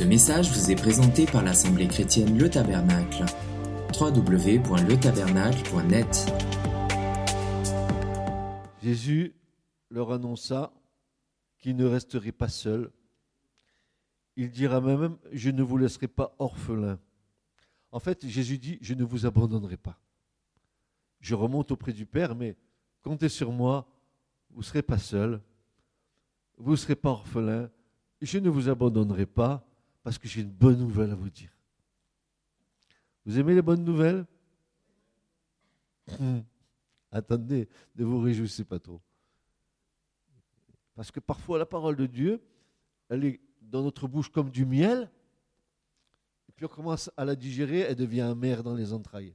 Ce message vous est présenté par l'Assemblée chrétienne Le Tabernacle. www.letabernacle.net Jésus leur annonça qu'il ne resterait pas seul. Il dira même, je ne vous laisserai pas orphelin. En fait, Jésus dit, je ne vous abandonnerai pas. Je remonte auprès du Père, mais comptez sur moi, vous ne serez pas seul, vous ne serez pas orphelin, je ne vous abandonnerai pas parce que j'ai une bonne nouvelle à vous dire. Vous aimez les bonnes nouvelles? Hmm. Attendez, ne vous réjouissez pas trop. Parce que parfois la parole de Dieu, elle est dans notre bouche comme du miel, et puis on commence à la digérer, elle devient amère dans les entrailles.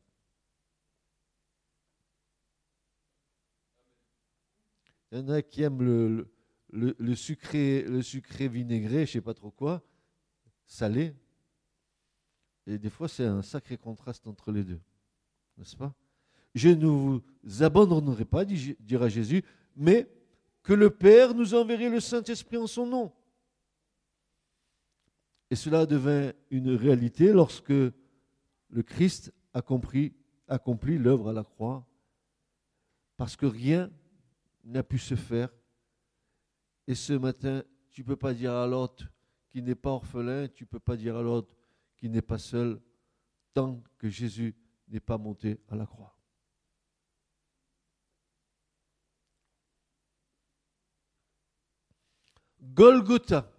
Il y en a qui aiment le, sucré, le sucré vinaigré, je ne sais pas trop quoi, salé. Et des fois, c'est un sacré contraste entre les deux. N'est-ce pas? Je ne vous abandonnerai pas, dira Jésus, mais que le Père nous enverrait le Saint-Esprit en son nom. Et cela devint une réalité lorsque le Christ accomplit, accomplit l'œuvre à la croix, parce que rien n'a pu se faire et ce matin, tu ne peux pas dire à l'autre qui n'est pas orphelin, tu ne peux pas dire à l'autre qui n'est pas seul, tant que Jésus n'est pas monté à la croix. Golgotha,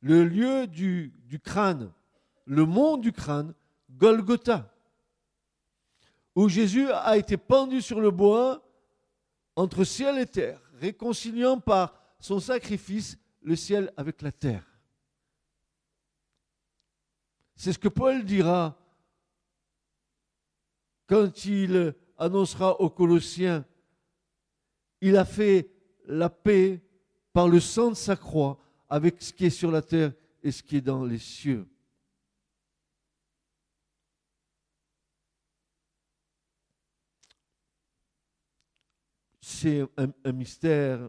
le lieu du, du crâne, le mont du crâne, Golgotha, où Jésus a été pendu sur le bois entre ciel et terre réconciliant par son sacrifice le ciel avec la terre. C'est ce que Paul dira quand il annoncera aux Colossiens, il a fait la paix par le sang de sa croix avec ce qui est sur la terre et ce qui est dans les cieux. c'est un, mystère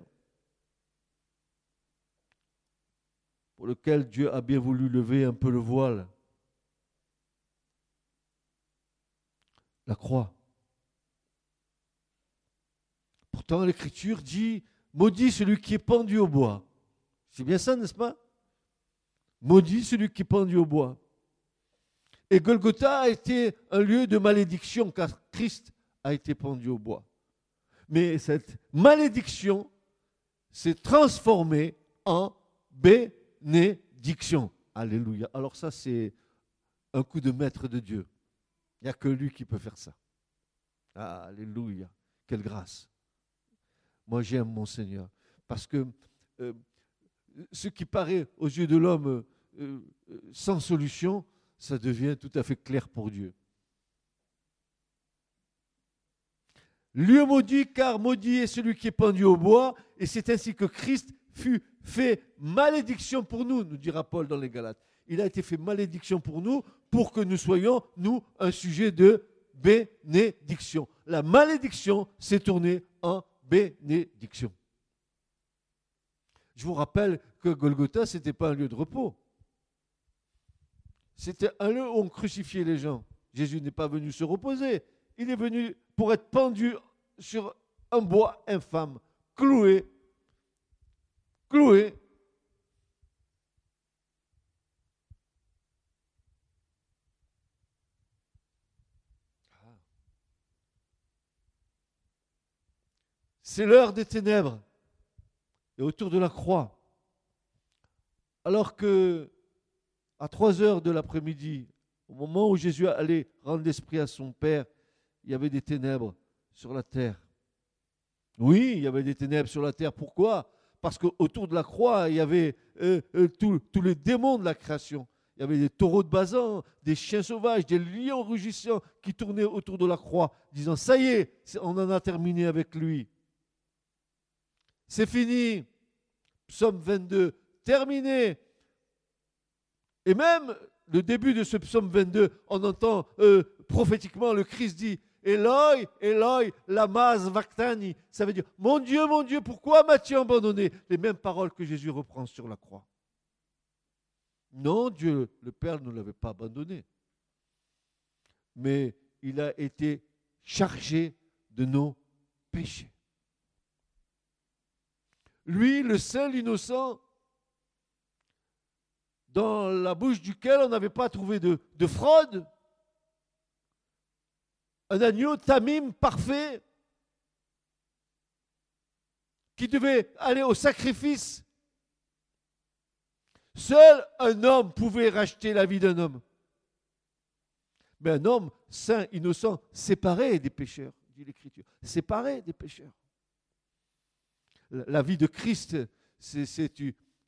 pour lequel Dieu a bien voulu lever un peu le voile. La croix. Pourtant, l'Écriture dit, maudit celui qui est pendu au bois. C'est bien ça, n'est-ce pas? Maudit celui qui est pendu au bois. Et Golgotha a été un lieu de malédiction car Christ a été pendu au bois mais cette malédiction s'est transformée en bénédiction. Alléluia. Alors ça, c'est un coup de maître de Dieu. Il n'y a que lui qui peut faire ça. alléluia. Quelle grâce. Moi, j'aime mon Seigneur. Parce que euh, ce qui paraît aux yeux de l'homme euh, euh, sans solution, ça devient tout à fait clair pour Dieu. Lieu maudit, car maudit est celui qui est pendu au bois, et c'est ainsi que Christ fut fait malédiction pour nous, nous dira Paul dans les Galates. Il a été fait malédiction pour nous, pour que nous soyons, nous, un sujet de bénédiction. La malédiction s'est tournée en bénédiction. Je vous rappelle que Golgotha, ce n'était pas un lieu de repos. C'était un lieu où on crucifiait les gens. Jésus n'est pas venu se reposer. Il est venu pour être pendu sur un bois infâme, cloué, cloué. C'est l'heure des ténèbres et autour de la croix. Alors que, à trois heures de l'après-midi, au moment où Jésus allait rendre l'esprit à son Père, il y avait des ténèbres sur la terre. Oui, il y avait des ténèbres sur la terre. Pourquoi? Parce qu'autour de la croix, il y avait euh, euh, tous les démons de la création. Il y avait des taureaux de Bazan, des chiens sauvages, des lions rugissants qui tournaient autour de la croix, disant Ça y est, on en a terminé avec lui. C'est fini. Psaume 22, terminé. Et même le début de ce psaume 22, on entend euh, prophétiquement le Christ dit Eloi, Eloi, lamaz vactani. Ça veut dire, mon Dieu, mon Dieu, pourquoi m'as-tu abandonné? Les mêmes paroles que Jésus reprend sur la croix. Non, Dieu, le Père ne l'avait pas abandonné. Mais il a été chargé de nos péchés. Lui, le seul innocent, dans la bouche duquel on n'avait pas trouvé de fraude, un agneau tamim parfait, qui devait aller au sacrifice. Seul un homme pouvait racheter la vie d'un homme. Mais un homme saint, innocent, séparé des pécheurs, dit l'Écriture, séparé des pécheurs. La vie de Christ, c'est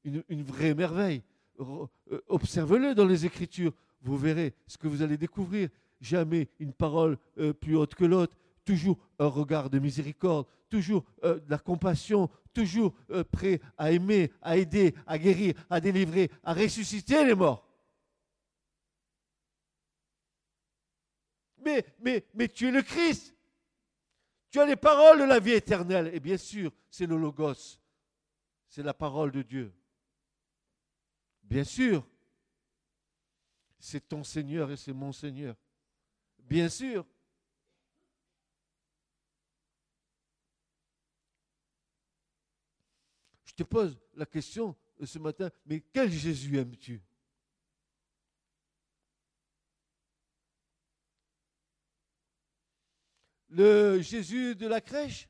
une, vraie merveille. Euh, observez-le dans les Écritures, vous verrez ce que vous allez découvrir. Jamais une parole euh, plus haute que l'autre, toujours un regard de miséricorde, toujours euh, de la compassion, toujours euh, prêt à aimer, à aider, à guérir, à délivrer, à ressusciter les morts. Mais, mais, mais tu es le Christ. Tu as les paroles de la vie éternelle. Et bien sûr, c'est le Logos. C'est la parole de Dieu. Bien sûr, c'est ton Seigneur et c'est mon Seigneur. Bien sûr. te pose la question ce matin, mais quel Jésus aimes-tu? Le Jésus de la crèche?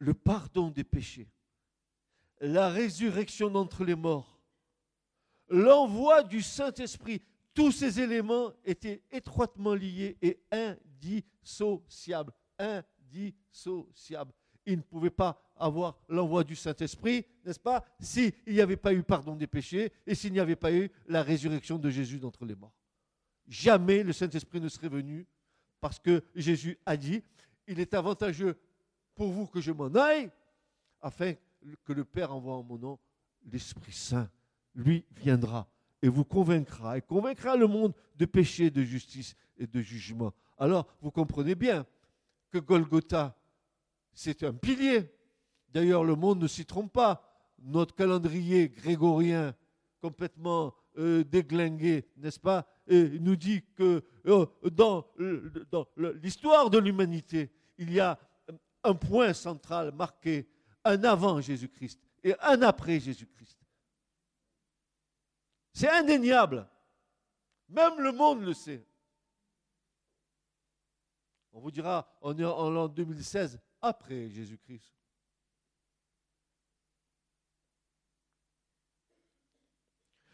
Le pardon des péchés la résurrection d'entre les morts, l'envoi du Saint-Esprit, tous ces éléments étaient étroitement liés et indissociables. Indissociables. Il ne pouvait pas avoir l'envoi du Saint-Esprit, n'est-ce pas, s'il n'y avait pas eu pardon des péchés et s'il n'y avait pas eu la résurrection de Jésus d'entre les morts. Jamais le Saint-Esprit ne serait venu parce que Jésus a dit, il est avantageux pour vous que je m'en aille afin que le Père envoie en mon nom, l'Esprit Saint, lui viendra et vous convaincra et convaincra le monde de péché, de justice et de jugement. Alors, vous comprenez bien que Golgotha, c'est un pilier. D'ailleurs, le monde ne s'y trompe pas. Notre calendrier grégorien, complètement euh, déglingué, n'est-ce pas, nous dit que euh, dans, dans l'histoire de l'humanité, il y a un point central marqué un avant Jésus-Christ et un après Jésus-Christ. C'est indéniable. Même le monde le sait. On vous dira, en l'an 2016 après Jésus-Christ.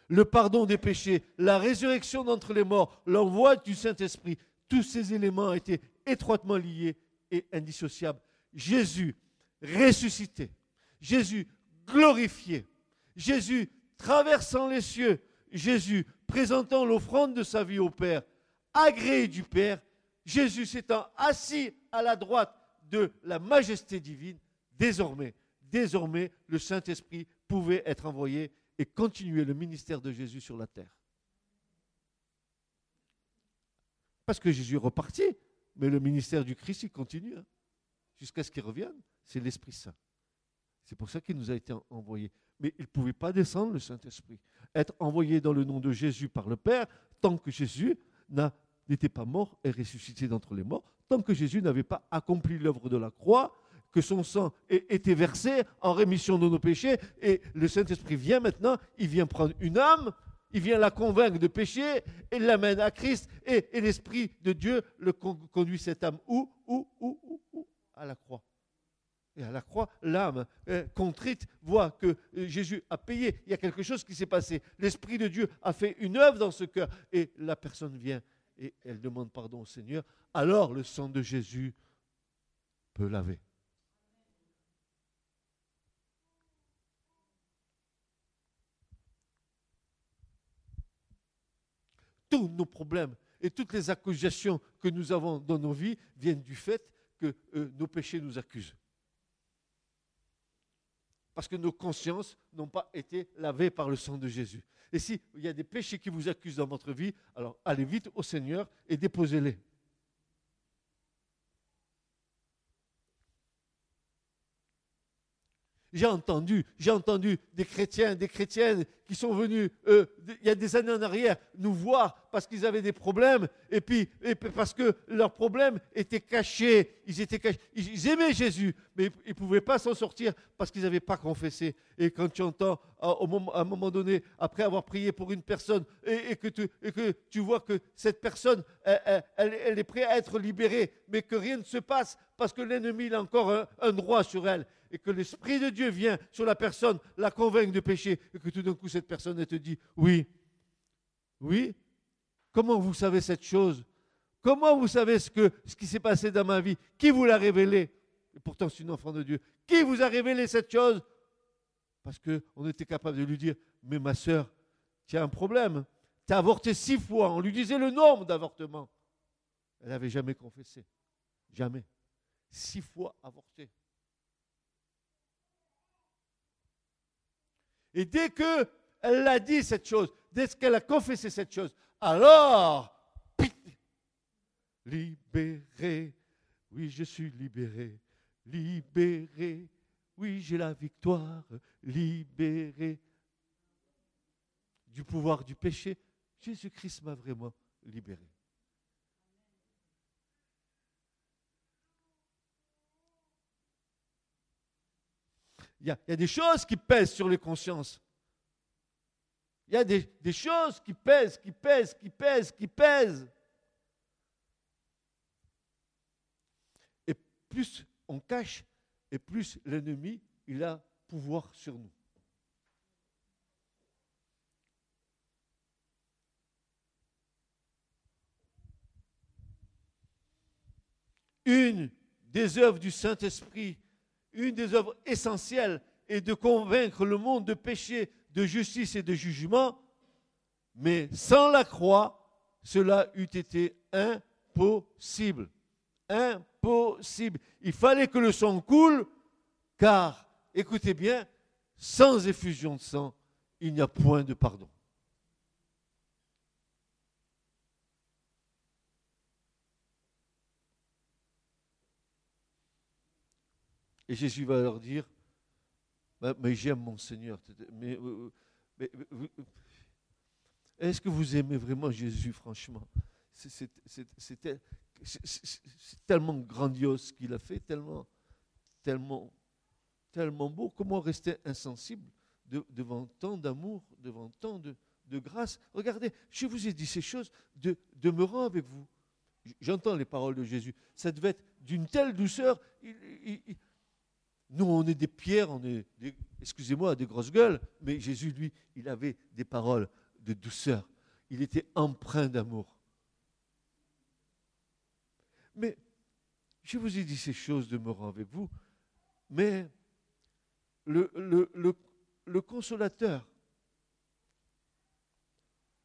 Le pardon des péchés, la résurrection d'entre les morts, l'envoi du Saint-Esprit, tous ces éléments étaient étroitement liés et indissociables. Jésus ressuscité, Jésus glorifié, Jésus traversant les cieux, Jésus présentant l'offrande de sa vie au Père, agréé du Père, Jésus s'étant assis à la droite de la majesté divine, désormais, désormais, le Saint-Esprit pouvait être envoyé et continuer le ministère de Jésus sur la terre. Parce que Jésus est reparti, mais le ministère du Christ, il continue, hein, jusqu'à ce qu'il revienne c'est l'Esprit Saint. C'est pour ça qu'il nous a été envoyé. Mais il ne pouvait pas descendre le Saint-Esprit, être envoyé dans le nom de Jésus par le Père, tant que Jésus n'était pas mort et ressuscité d'entre les morts, tant que Jésus n'avait pas accompli l'œuvre de la croix, que son sang ait été versé en rémission de nos péchés, et le Saint-Esprit vient maintenant, il vient prendre une âme, il vient la convaincre de péché, et l'amène à Christ, et, et l'Esprit de Dieu le conduit cette âme où, où, où, où? À la croix. Et à la croix, l'âme euh, contrite voit que euh, Jésus a payé. Il y a quelque chose qui s'est passé. L'Esprit de Dieu a fait une œuvre dans ce cœur. Et la personne vient et elle demande pardon au Seigneur. Alors le sang de Jésus peut laver. Tous nos problèmes et toutes les accusations que nous avons dans nos vies viennent du fait que nos péchés nous accusent. parce que nos consciences n'ont pas été lavées par le sang de Jésus. Et s'il y a des péchés qui vous accusent dans votre vie, alors allez vite au Seigneur et déposez-les. J'ai entendu, j'ai entendu des chrétiens, des chrétiennes qui sont venus, euh, il y a des années en arrière, nous voir parce qu'ils avaient des problèmes, et puis, parce que leurs problèmes étaient cachés. Ils étaient. Ils, aimaient Jésus, mais ils ne pouvaient pas s'en sortir parce qu'ils n'avaient pas confessé. Et quand tu entends, à, au moment, à un moment donné, après avoir prié pour une personne, et, que, tu, vois que cette personne, elle, est prête à être libérée, mais que rien ne se passe parce que l'ennemi a encore un droit sur elle et que l'Esprit de Dieu vient sur la personne, la convainc de péché, et que tout d'un coup cette personne te dit, oui, oui, comment vous savez cette chose? Comment vous savez ce, qui s'est passé dans ma vie? Qui vous l'a révélé? Et pourtant, c'est une enfant de Dieu. Qui vous a révélé cette chose? Parce qu'on était capable de lui dire, mais ma soeur, tu as un problème. Tu as avorté six fois. On lui disait le nombre d'avortements. Elle n'avait jamais confessé. Jamais. Six fois avorté. Et dès qu'elle a dit cette chose, dès qu'elle a confessé cette chose, alors, libéré, oui, je suis libéré, libéré, oui, j'ai la victoire, libéré. Du pouvoir du péché. Jésus-Christ m'a vraiment libéré. Il y, a, des choses qui pèsent sur les consciences. Il y a des, des, choses qui pèsent, qui pèsent, qui pèsent, qui pèsent. Et plus on cache, et plus l'ennemi, il a pouvoir sur nous. Une des œuvres du Saint-Esprit une des œuvres essentielles est de convaincre le monde de péché, de justice et de jugement, mais sans la croix, cela eût été impossible. Impossible. Il fallait que le sang coule, car, écoutez bien, sans effusion de sang, il n'y a point de pardon. Et Jésus va leur dire, mais j'aime mon Seigneur. Mais, euh, euh, est-ce que vous aimez vraiment Jésus, franchement? C'est tellement grandiose ce qu'il a fait, tellement, tellement, tellement beau. Comment rester insensible devant tant d'amour, devant tant de, grâce? Regardez, je vous ai dit ces choses de, demeurant avec vous. J'entends les paroles de Jésus. Ça devait être d'une telle douceur. Nous, on est des pierres, on est, excusez-moi, des grosses gueules, mais Jésus, lui, il avait des paroles de douceur. Il était empreint d'amour. Mais je vous ai dit ces choses de demeurant avec vous, mais le, le, le consolateur,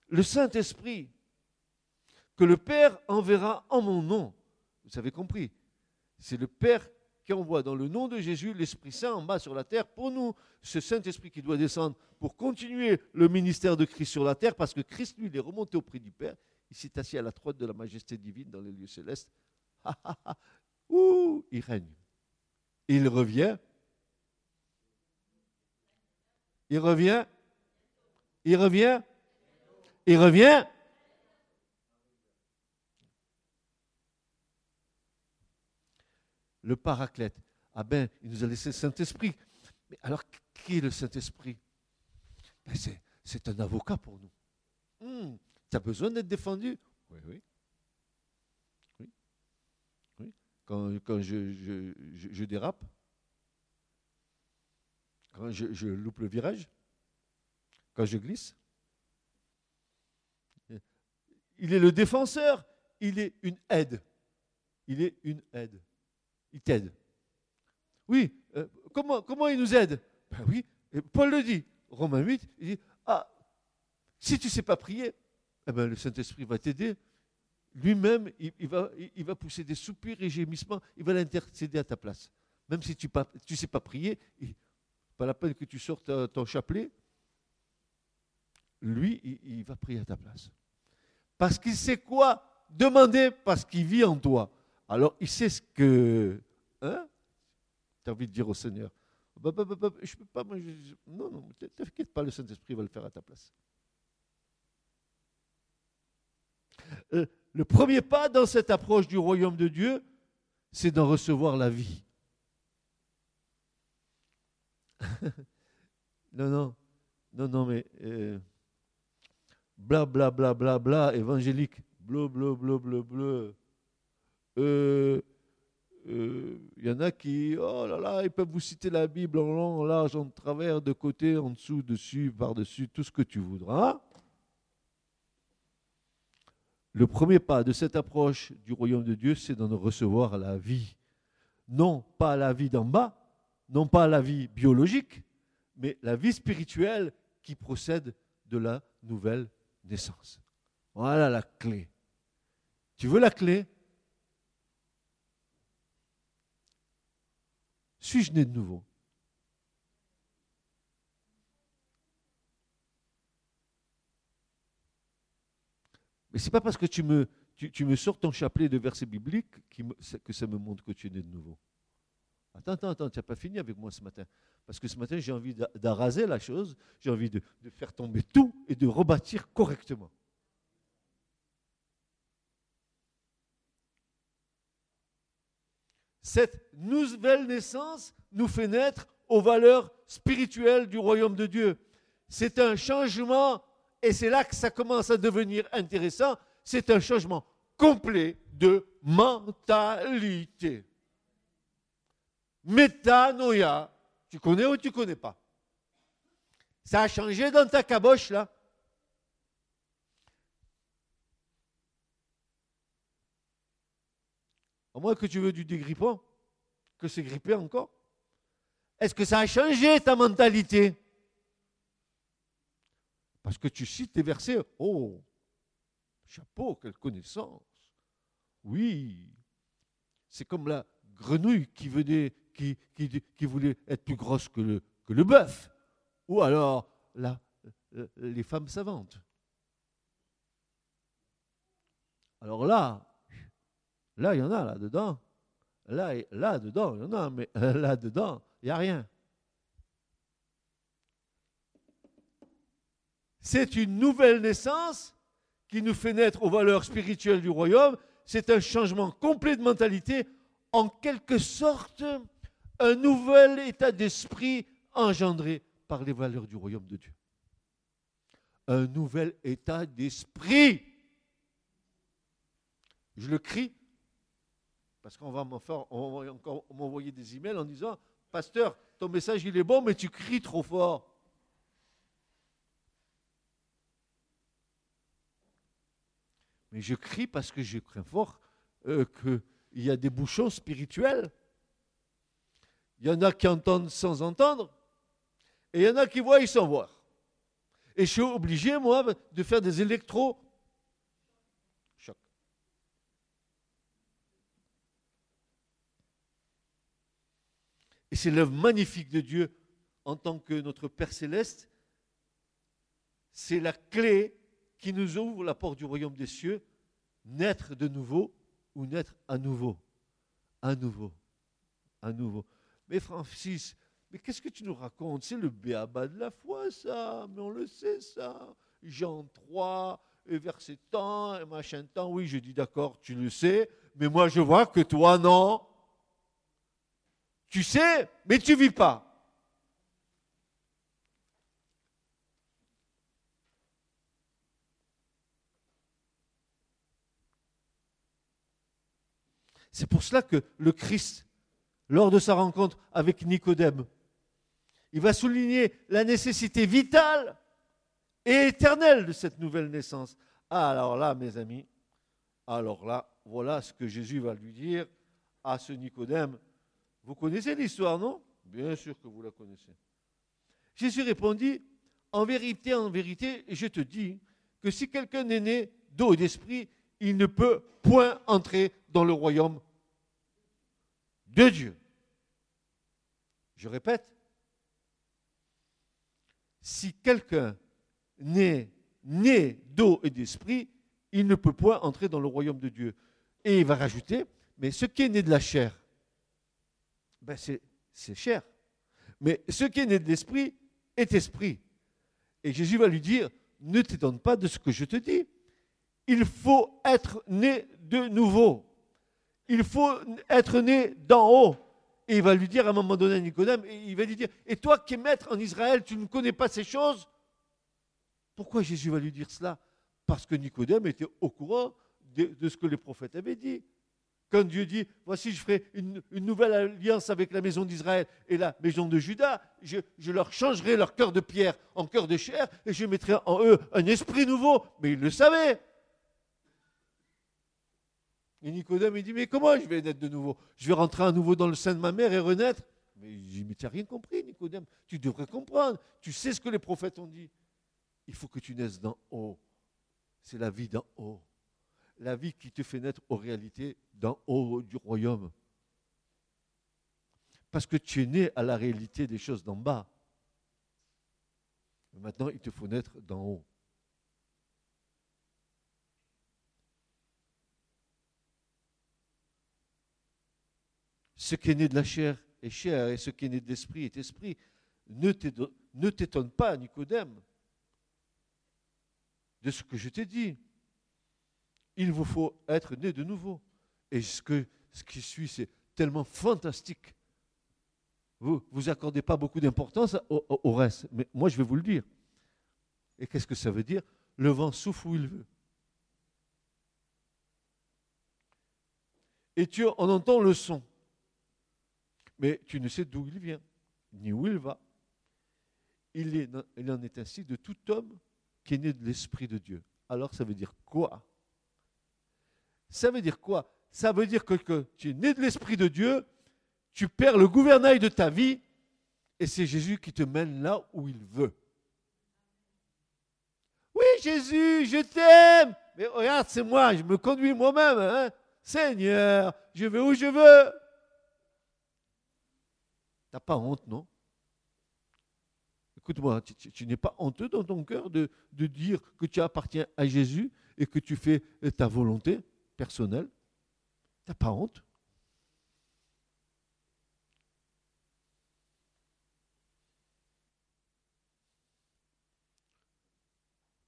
le Saint-Esprit, que le Père enverra en mon nom, vous avez compris, c'est le Père qui envoie dans le nom de Jésus l'Esprit Saint en bas sur la terre pour nous, ce Saint-Esprit qui doit descendre pour continuer le ministère de Christ sur la terre, parce que Christ, lui, il est remonté auprès du Père, il s'est assis à la droite de la majesté divine dans les lieux célestes. Ouh, il règne. Il revient. Il revient. Il revient. Il revient. Le paraclète. Ah ben, il nous a laissé le Saint-Esprit. Mais alors, qui est le Saint-Esprit? Ben, c'est, un avocat pour nous. Hmm, tu as besoin d'être défendu? Oui, oui. oui. Quand, je, je, dérape, quand je, loupe le virage, quand je glisse, il est le défenseur, il est une aide. Il est une aide il t'aide. Oui, euh, comment, comment il nous aide? Ben oui, Paul le dit, Romains 8, il dit, ah, si tu ne sais pas prier, eh ben, le Saint-Esprit va t'aider. Lui-même, il, va, il, va pousser des soupirs et gémissements, il va l'intercéder à ta place. Même si tu ne sais pas prier, pas la peine que tu sortes ton chapelet. Lui, il, va prier à ta place. Parce qu'il sait quoi demander, parce qu'il vit en toi. Alors, il sait ce que. Hein? Tu as envie de dire au Seigneur bah, bah, bah, Je peux pas. Moi, non, non, t'inquiète pas, le Saint-Esprit va le faire à ta place. Euh, le premier pas dans cette approche du royaume de Dieu, c'est d'en recevoir la vie. non, non, non, non, mais euh, bla bla bla bla bla, évangélique, bleu, bleu, bleu, bleu, bleu. Euh, euh, y en a qui, oh là là, ils peuvent vous citer la Bible en long, en large, en travers, de côté, en dessous, dessus, par-dessus, tout ce que tu voudras. Le premier pas de cette approche du royaume de Dieu, c'est d'en recevoir la vie. Non pas la vie d'en bas, non pas la vie biologique, mais la vie spirituelle qui procède de la nouvelle naissance. Voilà la clé. Tu veux la clé? Suis-je né de nouveau? Mais ce n'est pas parce que tu me, sors ton chapelet de versets bibliques que ça me montre que tu es né de nouveau. Attends, attends, attends, tu n'as pas fini avec moi ce matin. Parce que ce matin, j'ai envie d'araser la chose, j'ai envie de faire tomber tout et de rebâtir correctement. Cette nouvelle naissance nous fait naître aux valeurs spirituelles du royaume de Dieu. C'est un changement et c'est là que ça commence à devenir intéressant, c'est un changement complet de mentalité. Métanoïa, tu connais ou tu connais pas? Ça a changé dans ta caboche là? Moins que tu veux du dégrippant, que c'est grippé encore? Est-ce que ça a changé ta mentalité? Parce que tu cites des versets. Oh, chapeau, quelle connaissance. Oui, c'est comme la grenouille qui, venait, qui, voulait être plus grosse que le, bœuf. Ou alors les femmes savantes. Alors là, là, il y en a là-dedans. Là, là-dedans, il y en a, mais là-dedans, il n'y a rien. C'est une nouvelle naissance qui nous fait naître aux valeurs spirituelles du royaume. C'est un changement complet de mentalité, en quelque sorte un nouvel état d'esprit engendré par les valeurs du royaume de Dieu. Un nouvel état d'esprit. Je le crie parce qu'on va m'envoyer des emails en disant Pasteur, ton message il est bon, mais tu cries trop fort. Mais je crie parce que je crains fort euh, qu'il y a des bouchons spirituels. Il y en a qui entendent sans entendre, et il y en a qui voient sans voir. Et je suis obligé, moi, de faire des électro Et c'est l'œuvre magnifique de Dieu en tant que notre Père céleste. C'est la clé qui nous ouvre la porte du royaume des cieux, naître de nouveau ou naître à nouveau. À nouveau. À nouveau. Mais Francis, mais qu'est-ce que tu nous racontes? C'est le béaba de la foi, ça. Mais on le sait, ça. Jean 3, et verset tant, et machin temps. Oui, je dis d'accord, tu le sais. Mais moi, je vois que toi, non. Tu sais, mais tu vis pas. C'est pour cela que le Christ, lors de sa rencontre avec Nicodème, il va souligner la nécessité vitale et éternelle de cette nouvelle naissance. Ah, alors là, mes amis, alors là, voilà ce que Jésus va lui dire à ce Nicodème. Vous connaissez l'histoire, non? Bien sûr que vous la connaissez. Jésus répondit, en vérité, en vérité, je te dis que si quelqu'un est né d'eau et d'esprit, il ne peut point entrer dans le royaume de Dieu. Je répète, si quelqu'un n'est né d'eau et d'esprit, il ne peut point entrer dans le royaume de Dieu. Et il va rajouter, mais ce qui est né de la chair, ben c'est chair. Mais ce qui est né de l'esprit est esprit. Et Jésus va lui dire, ne t'étonne pas de ce que je te dis. Il faut être né de nouveau. Il faut être né d'en haut. Et il va lui dire à un moment donné à Nicodème, et il va lui dire, et toi qui es maître en Israël, tu ne connais pas ces choses? Pourquoi Jésus va lui dire cela? Parce que Nicodème était au courant de, ce que les prophètes avaient dit. Quand Dieu dit, voici, je ferai une, nouvelle alliance avec la maison d'Israël et la maison de Judas, je, leur changerai leur cœur de pierre en cœur de chair et je mettrai en eux un esprit nouveau. Mais il le savait. Et Nicodème, il dit, mais comment je vais naître de nouveau? Je vais rentrer à nouveau dans le sein de ma mère et renaître? Mais il mais tu n'as rien compris, Nicodème. Tu devrais comprendre. Tu sais ce que les prophètes ont dit. Il faut que tu naisses d'en haut. C'est la vie d'en haut. La vie qui te fait naître aux réalités d'en haut du royaume. Parce que tu es né à la réalité des choses d'en bas. Maintenant, il te faut naître d'en haut. Ce qui est né de la chair est chair et ce qui est né de l'esprit est esprit. Ne t'étonne pas, Nicodème, de ce que je t'ai dit. Il vous faut être né de nouveau. Et ce, que, ce qui suit, c'est tellement fantastique. Vous vous accordez pas beaucoup d'importance au, reste, mais moi je vais vous le dire. Et qu'est-ce que ça veut dire? Le vent souffle où il veut. Et tu en entends le son mais tu ne sais d'où il vient, ni où il va. Il, il en est ainsi de tout homme qui est né de l'Esprit de Dieu. Alors ça veut dire quoi? Ça veut dire quoi? Ça veut dire que, tu es né de l'Esprit de Dieu, tu perds le gouvernail de ta vie, et c'est Jésus qui te mène là où il veut. Oui, Jésus, je t'aime. Mais regarde, c'est moi, je me conduis moi-même. Hein. Seigneur, je vais où je veux n'as pas honte, non? Écoute-moi, tu, n'es pas honteux dans ton cœur de, de, dire que tu appartiens à Jésus et que tu fais ta volonté? Personnelle Tu n'as pas honte?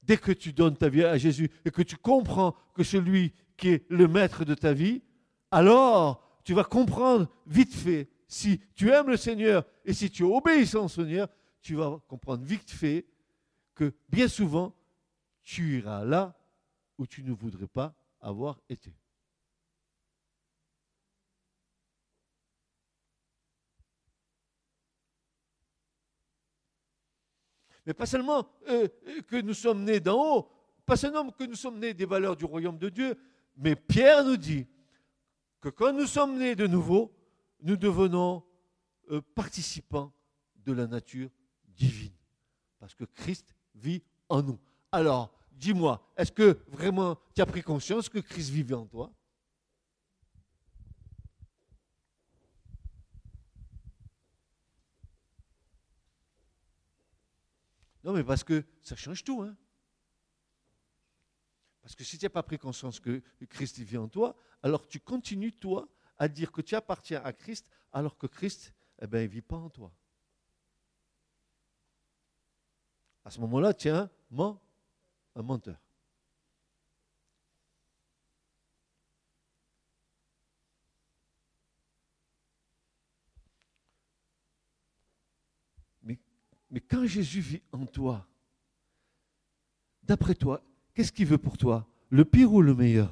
Dès que tu donnes ta vie à Jésus et que tu comprends que celui qui est le maître de ta vie, alors tu vas comprendre vite fait si tu aimes le Seigneur et si tu es obéissant au Seigneur, tu vas comprendre vite fait que bien souvent, tu iras là où tu ne voudrais pas avoir été. Mais pas seulement euh, que nous sommes nés d'en haut, pas seulement que nous sommes nés des valeurs du royaume de Dieu, mais Pierre nous dit que quand nous sommes nés de nouveau, nous devenons euh, participants de la nature divine. Parce que Christ vit en nous. Alors, dis-moi, est-ce que vraiment tu as pris conscience que Christ vivait en toi? Non, mais parce que ça change tout. Hein parce que si tu n'as pas pris conscience que Christ vit en toi, alors tu continues, toi, à dire que tu appartiens à Christ alors que Christ, eh ben, il ne vit pas en toi. À ce moment-là, tu es un, menteur. Mais, mais quand Jésus vit en toi, d'après toi, qu'est-ce qu'il veut pour toi? Le pire ou le meilleur?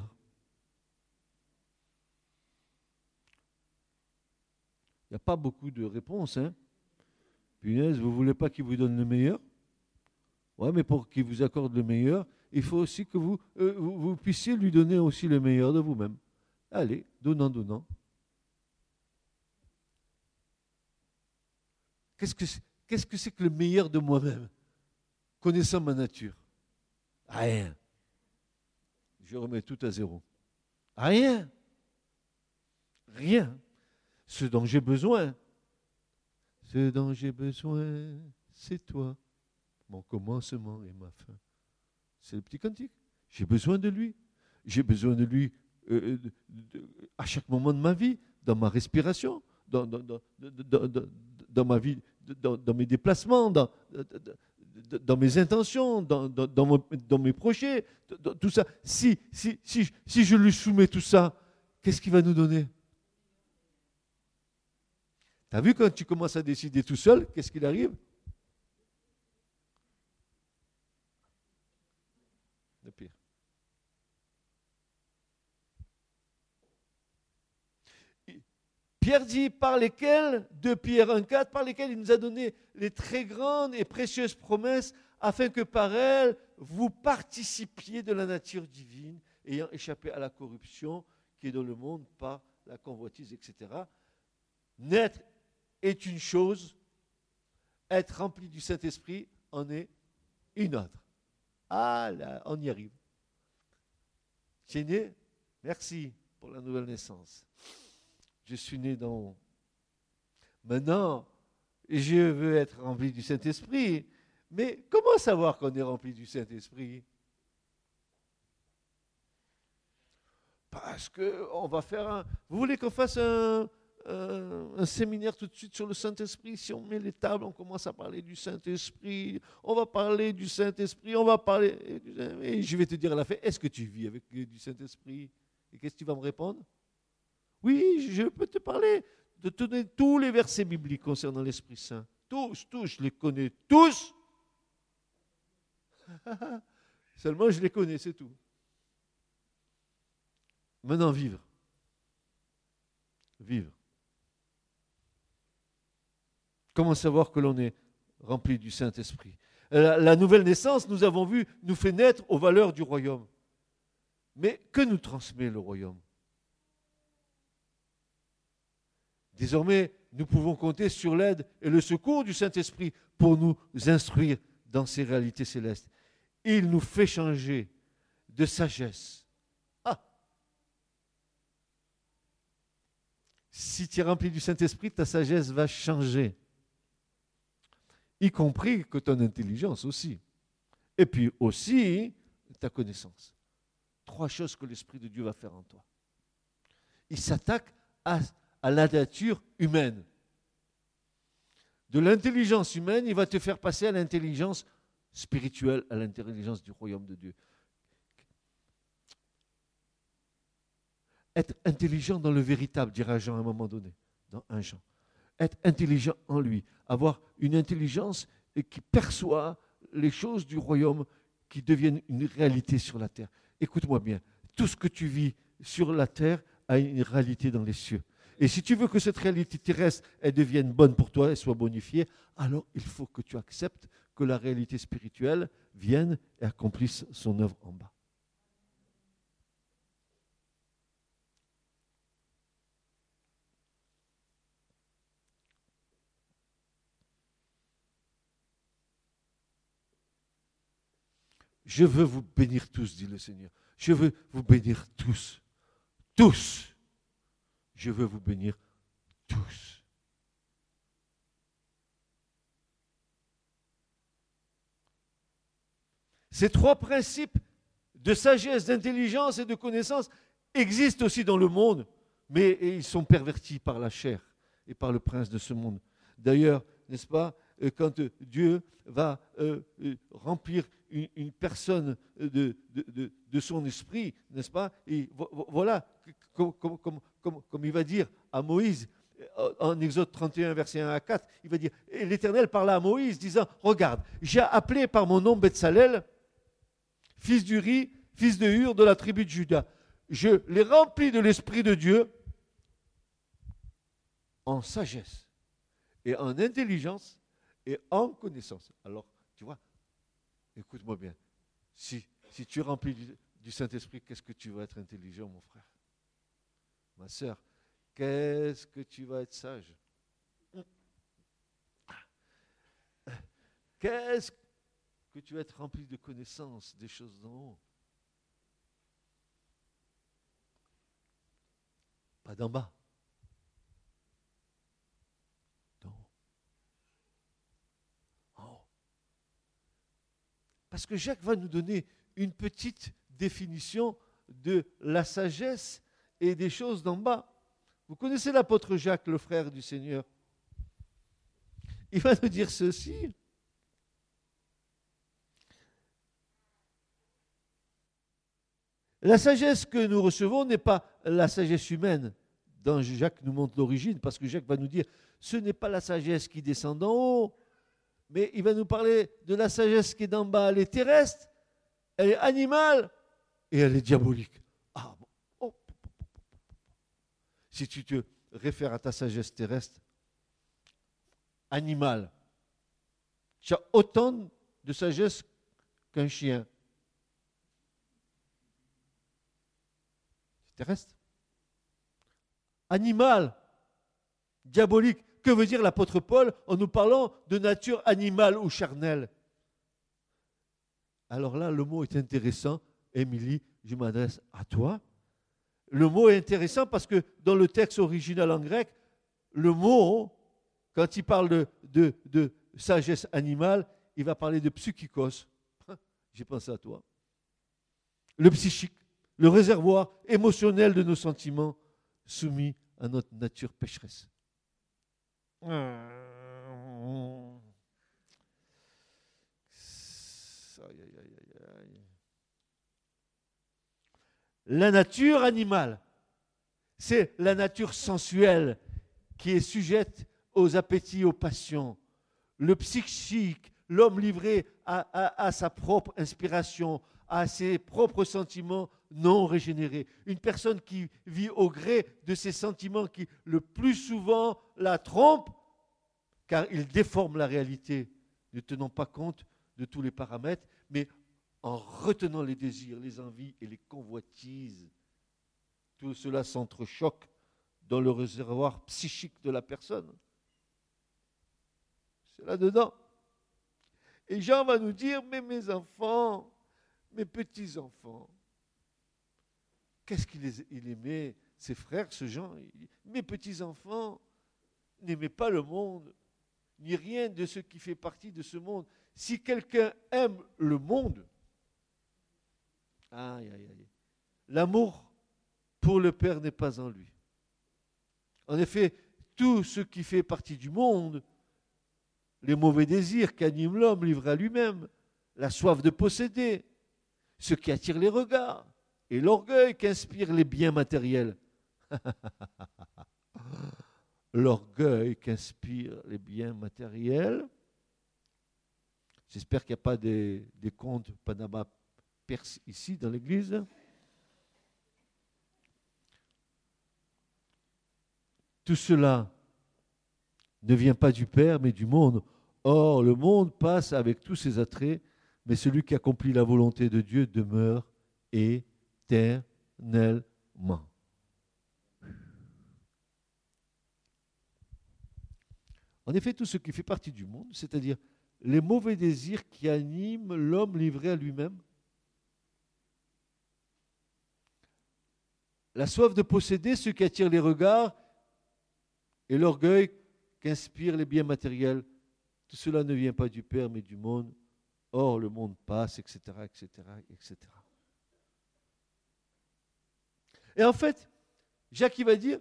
Il n'y a pas beaucoup de réponses. Hein. Punaise, vous ne voulez pas qu'il vous donne le meilleur? Ouais, mais pour qu'il vous accorde le meilleur, il faut aussi que vous, euh, puissiez lui donner aussi le meilleur de vous-même. Allez, donnant, donnant. Qu'est-ce qu'est-ce que, c'est que le meilleur de moi-même Connaissant ma nature? Rien. Je remets tout à zéro. Rien. Rien ce dont j'ai besoin. Ce dont j'ai besoin, c'est toi, mon commencement et ma fin. C'est le petit cantique. J'ai besoin de lui. J'ai besoin de lui euh, à chaque moment de ma vie, dans ma respiration, dans, ma vie, dans, mes déplacements, dans, mes intentions, dans, dans, mes projets, tout ça. Si, si, je lui soumets tout ça, qu'est-ce qu'il va nous donner? Tu as vu quand tu commences à décider tout seul, qu'est-ce qu'il arrive Le pire. Pierre dit par lesquels, de Pierre 1,4, par lesquels il nous a donné les très grandes et précieuses promesses, afin que par elles vous participiez de la nature divine, ayant échappé à la corruption qui est dans le monde par la convoitise, etc. Naître est une chose, être rempli du Saint-Esprit en est une autre. Ah là, on y arrive. Tu né Merci pour la nouvelle naissance je suis né dans... Maintenant, je veux être rempli du Saint-Esprit. Mais comment savoir qu'on est rempli du Saint-Esprit? Parce qu'on va faire un... Vous voulez qu'on fasse un, un, séminaire tout de suite sur le Saint-Esprit? Si on met les tables, on commence à parler du Saint-Esprit. On va parler du Saint-Esprit, on va parler... Et je vais te dire à la fin, est-ce que tu vis avec du Saint-Esprit? Et qu'est-ce que tu vas me répondre? Oui, je peux te parler, de tous les versets bibliques concernant l'Esprit Saint. Tous, tous, je les connais tous. Seulement, je les connais, c'est tout. Maintenant, vivre. Vivre. Comment savoir que l'on est rempli du Saint-Esprit? La, nouvelle naissance, nous avons vu, nous fait naître aux valeurs du royaume. Mais que nous transmet le royaume? Désormais, nous pouvons compter sur l'aide et le secours du Saint-Esprit pour nous instruire dans ces réalités célestes. Il nous fait changer de sagesse. Ah Si tu es rempli du Saint-Esprit, ta sagesse va changer. Y compris que ton intelligence aussi. Et puis aussi ta connaissance. Trois choses que l'Esprit de Dieu va faire en toi. Il s'attaque à à la nature humaine. De l'intelligence humaine, il va te faire passer à l'intelligence spirituelle, à l'intelligence du royaume de Dieu. Être intelligent dans le véritable, dira Jean à un moment donné, dans un Jean. Être intelligent en lui, avoir une intelligence qui perçoit les choses du royaume qui deviennent une réalité sur la terre. Écoute-moi bien, tout ce que tu vis sur la terre a une réalité dans les cieux. Et si tu veux que cette réalité terrestre devienne bonne pour toi et soit bonifiée, alors il faut que tu acceptes que la réalité spirituelle vienne et accomplisse son œuvre en bas. Je veux vous bénir tous, dit le Seigneur. Je veux vous bénir tous. Tous je veux vous bénir tous. Ces trois principes de sagesse, d'intelligence et de connaissance existent aussi dans le monde, mais ils sont pervertis par la chair et par le prince de ce monde. D'ailleurs, n'est-ce pas, quand Dieu va euh, euh, remplir une, personne de, de, son esprit, n'est-ce pas? Et voilà, comme, comme, il va dire à Moïse, en Exode 31, verset 1 à 4, il va dire, l'Éternel parla à Moïse, disant, regarde, j'ai appelé par mon nom Betsalel, fils d'Uri, fils de Hur, de la tribu de Juda. Je l'ai rempli de l'Esprit de Dieu en sagesse et en intelligence et en connaissance. Alors, tu vois, écoute-moi bien, si, si tu es rempli du, Saint-Esprit, qu'est-ce que tu vas être intelligent, mon frère? Ma soeur, qu'est-ce que tu vas être sage? Qu'est-ce que tu vas être rempli de connaissances des choses d'en haut? Pas d'en bas. D'en haut. En haut. Parce que Jacques va nous donner une petite définition de la sagesse et des choses d'en bas. Vous connaissez l'apôtre Jacques, le frère du Seigneur? Il va nous dire ceci. La sagesse que nous recevons n'est pas la sagesse humaine, dont Jacques nous montre l'origine, parce que Jacques va nous dire, ce n'est pas la sagesse qui descend d'en haut, mais il va nous parler de la sagesse qui est d'en bas, elle est terrestre, elle est animale et elle est diabolique. Ah, oh. Si tu te réfères à ta sagesse terrestre, animale, tu as autant de sagesse qu'un chien. C'est terrestre. Animal, diabolique. Que veut dire l'apôtre Paul en nous parlant de nature animale ou charnelle? Alors là, le mot est intéressant. Émilie, je m'adresse à toi. Le mot est intéressant parce que dans le texte original en grec, le mot, quand il parle de, sagesse animale, il va parler de psychikos. J'ai pensé à toi. Le psychique, le réservoir émotionnel de nos sentiments soumis à notre nature pécheresse. La nature animale, c'est la nature sensuelle qui est sujette aux appétits, aux passions. Le psychique, l'homme livré à, à, sa propre inspiration, à ses propres sentiments non régénérés. Une personne qui vit au gré de ses sentiments qui le plus souvent la trompent, car ils déforment la réalité, ne tenant pas compte de tous les paramètres, mais en retenant les désirs, les envies et les convoitises. Tout cela s'entrechoque dans le réservoir psychique de la personne. C'est là-dedans. Et Jean va nous dire, mais mes enfants, mes petits-enfants, qu'est-ce qu'il aimait ses frères, ce Jean Mes petits-enfants, n'aimez pas le monde, ni rien de ce qui fait partie de ce monde. Si quelqu'un aime le monde, l'amour pour le Père n'est pas en lui. En effet, tout ce qui fait partie du monde, les mauvais désirs qu'anime l'homme livré à lui-même, la soif de posséder, ce qui attire les regards, et l'orgueil qu'inspirent les biens matériels. l'orgueil qu'inspirent les biens matériels. J'espère qu'il n'y a pas des, des comptes Panama perse ici dans l'église. Tout cela ne vient pas du Père, mais du monde. Or, le monde passe avec tous ses attraits, mais celui qui accomplit la volonté de Dieu demeure éternellement. En effet, tout ce qui fait partie du monde, c'est-à-dire les mauvais désirs qui animent l'homme livré à lui-même, la soif de posséder ce qui attire les regards et l'orgueil qu'inspirent les biens matériels, tout cela ne vient pas du Père mais du monde. Or, le monde passe, etc., etc., etc. Et en fait, Jacques va dire,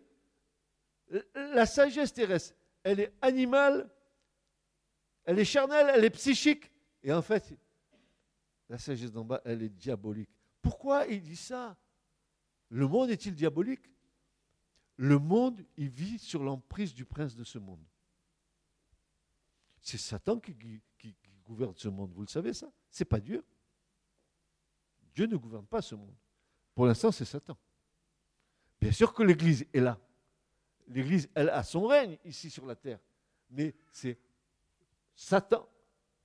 la sagesse terrestre, elle est animale, elle est charnelle, elle est psychique. Et en fait, la sagesse d'en bas, elle est diabolique. Pourquoi il dit ça? Le monde est-il diabolique? Le monde, il vit sur l'emprise du prince de ce monde. C'est Satan qui, gouverne ce monde, vous le savez ça C'est pas Dieu. Dieu ne gouverne pas ce monde. Pour l'instant, c'est Satan. Bien sûr que l'Église est là. L'Église, elle a son règne ici sur la terre. Mais c'est Satan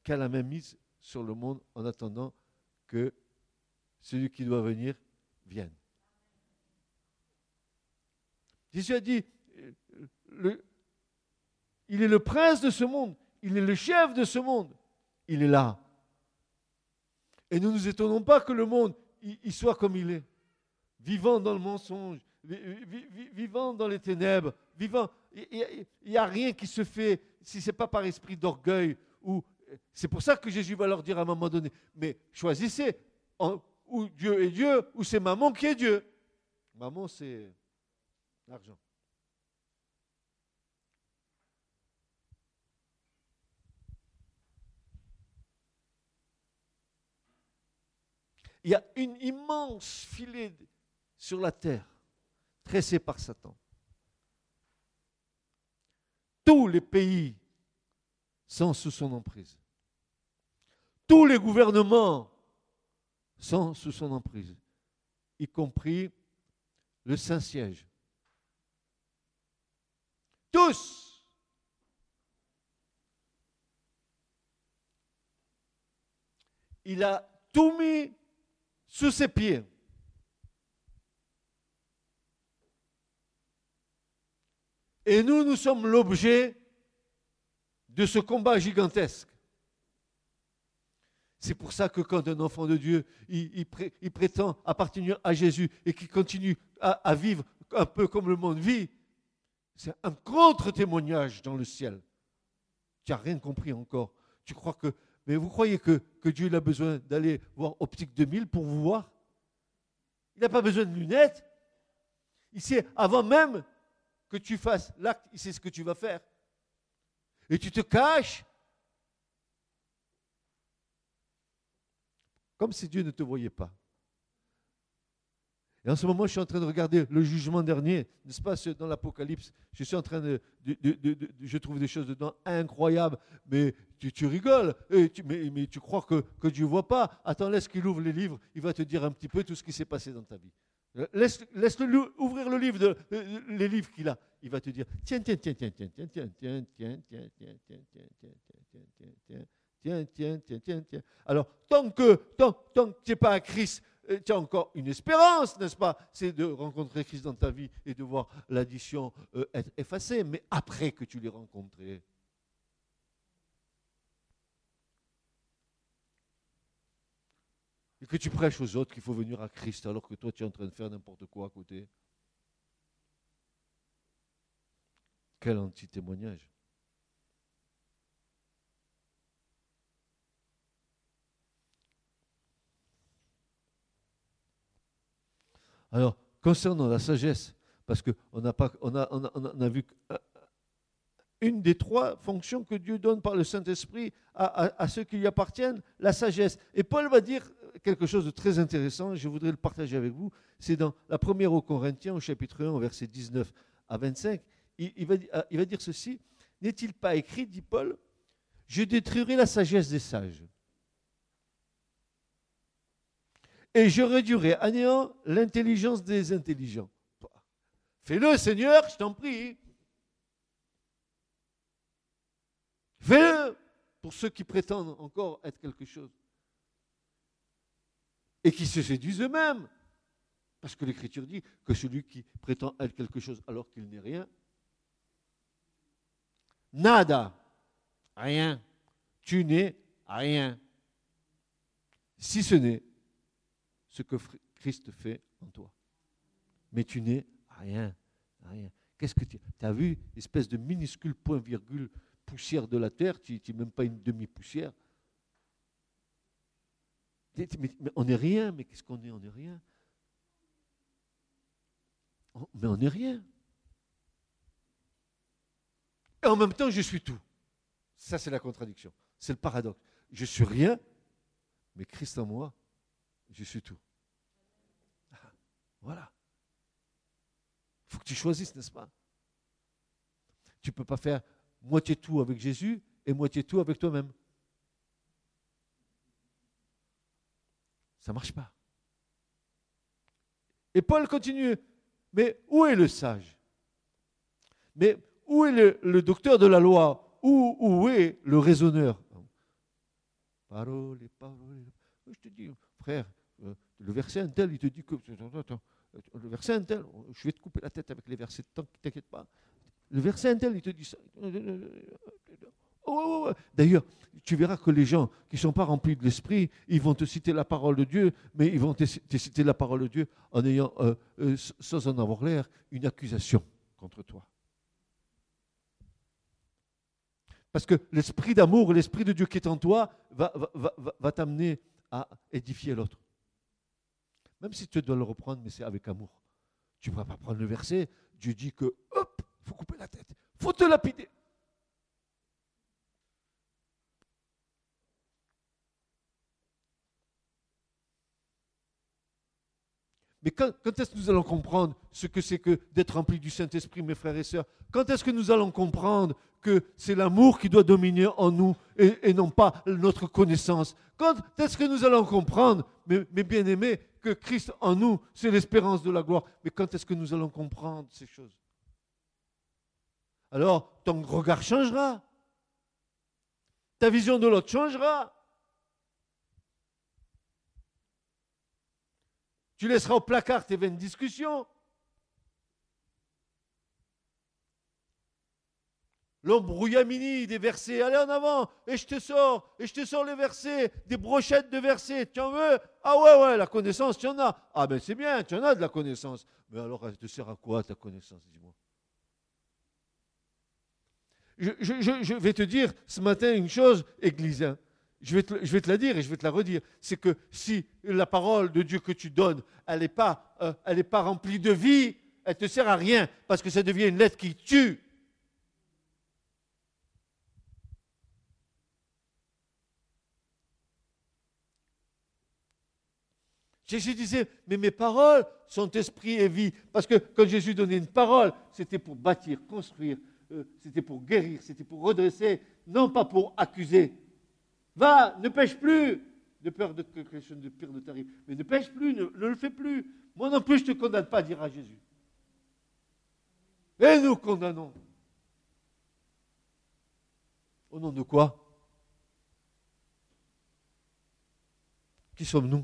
qui a la même mise sur le monde en attendant que celui qui doit venir vienne. Jésus a dit, il est le prince de ce monde, il est le chef de ce monde, il est là. Et nous ne nous étonnons pas que le monde il soit comme il est, vivant dans le mensonge, vivant dans les ténèbres, vivant, il n'y a, rien qui se fait si ce n'est pas par esprit d'orgueil ou c'est pour ça que Jésus va leur dire à un moment donné, mais choisissez ou Dieu est Dieu, ou c'est maman qui est Dieu. Maman, c'est l'argent. Il y a une immense filet sur la terre, tressé par Satan. Tous les pays sont sous son emprise. Tous les gouvernements sont sous son emprise, y compris le Saint-Siège. Tous. Il a tout mis sous ses pieds. Et nous, nous sommes l'objet de ce combat gigantesque. C'est pour ça que quand un enfant de Dieu, il, prétend appartenir à Jésus et qu'il continue à, vivre un peu comme le monde vit, c'est un contre-témoignage dans le ciel. Tu n'as rien compris encore. Tu crois que. Mais vous croyez que, Dieu a besoin d'aller voir Optique 2000 pour vous voir? Il n'a pas besoin de lunettes. Il sait, avant même que tu fasses l'acte, il sait ce que tu vas faire. Et tu te caches Comme si Dieu ne te voyait pas. Et en ce moment, je suis en train de regarder le jugement dernier, n'est-ce pas, dans l'Apocalypse. Je suis en train de, Je trouve des choses dedans incroyables, mais tu, rigoles, mais, tu crois que, Dieu ne voit pas. Attends, laisse qu'il ouvre les livres, il va te dire un petit peu tout ce qui s'est passé dans ta vie. Laisse, le ouvrir le livre, les livres qu'il a. Il va te dire tiens, tiens, tiens, tiens, tiens, tiens, tiens, tiens, tiens, tiens, tiens, tiens, tiens, tiens, tiens, tiens, tiens, Tiens, tiens, tiens, tiens, tiens. Alors, tant que, tant, tant que tu n'es pas à Christ, tu as encore une espérance, n'est-ce pas? C'est de rencontrer Christ dans ta vie et de voir l'addition être effacée. Mais après que tu l'aies rencontré, et que tu prêches aux autres qu'il faut venir à Christ alors que toi tu es en train de faire n'importe quoi à côté. Quel anti-témoignage. Alors, concernant la sagesse, parce qu'on a, on a, on a, vu une des trois fonctions que Dieu donne par le Saint-Esprit à, ceux qui lui appartiennent, la sagesse. Et Paul va dire quelque chose de très intéressant, je voudrais le partager avec vous, c'est dans la première aux Corinthiens, au chapitre 1, au verset 19 à 25, il, va, il va dire ceci, n'est-il pas écrit, dit Paul, je détruirai la sagesse des sages et je réduirai à néant l'intelligence des intelligents. Fais-le, Seigneur, je t'en prie. Fais-le pour ceux qui prétendent encore être quelque chose. Et qui se séduisent eux-mêmes. Parce que l'Écriture dit que celui qui prétend être quelque chose alors qu'il n'est rien, nada, rien, tu n'es rien. Si ce n'est ce que Christ fait en toi. Mais tu n'es rien, rien. Qu'est-ce que tu as vu Espèce de minuscule point-virgule poussière de la terre, tu n'es même pas une demi-poussière. Mais, on n'est rien, mais qu'est-ce qu'on est? On n'est rien. mais on n'est rien. Et en même temps, je suis tout. Ça, c'est la contradiction. C'est le paradoxe. Je suis rien, mais Christ en moi, je suis tout. Voilà. Il faut que tu choisisses, n'est-ce pas? Tu ne peux pas faire moitié tout avec Jésus et moitié tout avec toi-même. Ça ne marche pas. Et Paul continue. Mais où est le sage? Mais où est le, docteur de la loi? Où, où, est le raisonneur? Parole, parole. Je te dis, frère, euh, le verset un tel, il te dit que. Le verset un tel, je vais te couper la tête avec les versets, t'inquiète pas. Le verset un tel, il te dit ça. Oh, D'ailleurs, tu verras que les gens qui ne sont pas remplis de l'esprit, ils vont te citer la parole de Dieu, mais ils vont te, citer la parole de Dieu en ayant, euh, euh, sans en avoir l'air, une accusation contre toi. Parce que l'esprit d'amour, l'esprit de Dieu qui est en toi, va t'amener à édifier l'autre. Même si tu dois le reprendre, mais c'est avec amour. Tu ne vas pas prendre le verset. Dieu dit que, hop, il faut couper la tête. Il faut te lapider. Mais quand, est-ce que nous allons comprendre ce que c'est que d'être rempli du Saint-Esprit, mes frères et sœurs? Quand est-ce que nous allons comprendre que c'est l'amour qui doit dominer en nous et, non pas notre connaissance Quand est-ce que nous allons comprendre, mes, mes bien-aimés, que Christ en nous, c'est l'espérance de la gloire Mais quand est-ce que nous allons comprendre ces choses? Alors, ton regard changera. Ta vision de l'autre changera. Tu laisseras au placard tes vaines discussions. L'embrouillamini des versets, allez en avant, et je te sors, et je te sors les versets, des brochettes de versets, tu en veux? Ah ouais, ouais, la connaissance, tu en as. Ah ben c'est bien, tu en as de la connaissance. Mais alors, elle te sert à quoi ta connaissance, dis-moi? Je, je, vais te dire ce matin une chose, Église. Hein je vais, te, la dire et je vais te la redire, c'est que si la parole de Dieu que tu donnes, elle n'est pas, euh, pas remplie de vie, elle ne te sert à rien, parce que ça devient une lettre qui tue. Jésus disait, mais mes paroles sont esprit et vie. Parce que quand Jésus donnait une parole, c'était pour bâtir, construire, euh, c'était pour guérir, c'était pour redresser, non pas pour accuser. Va, ne pêche plus, de peur de que quelque chose de pire ne t'arrive. Mais ne pêche plus, ne, le fais plus. Moi non plus, je ne te condamne pas, dira Jésus. Et nous condamnons. Au nom de quoi? Qui sommes-nous?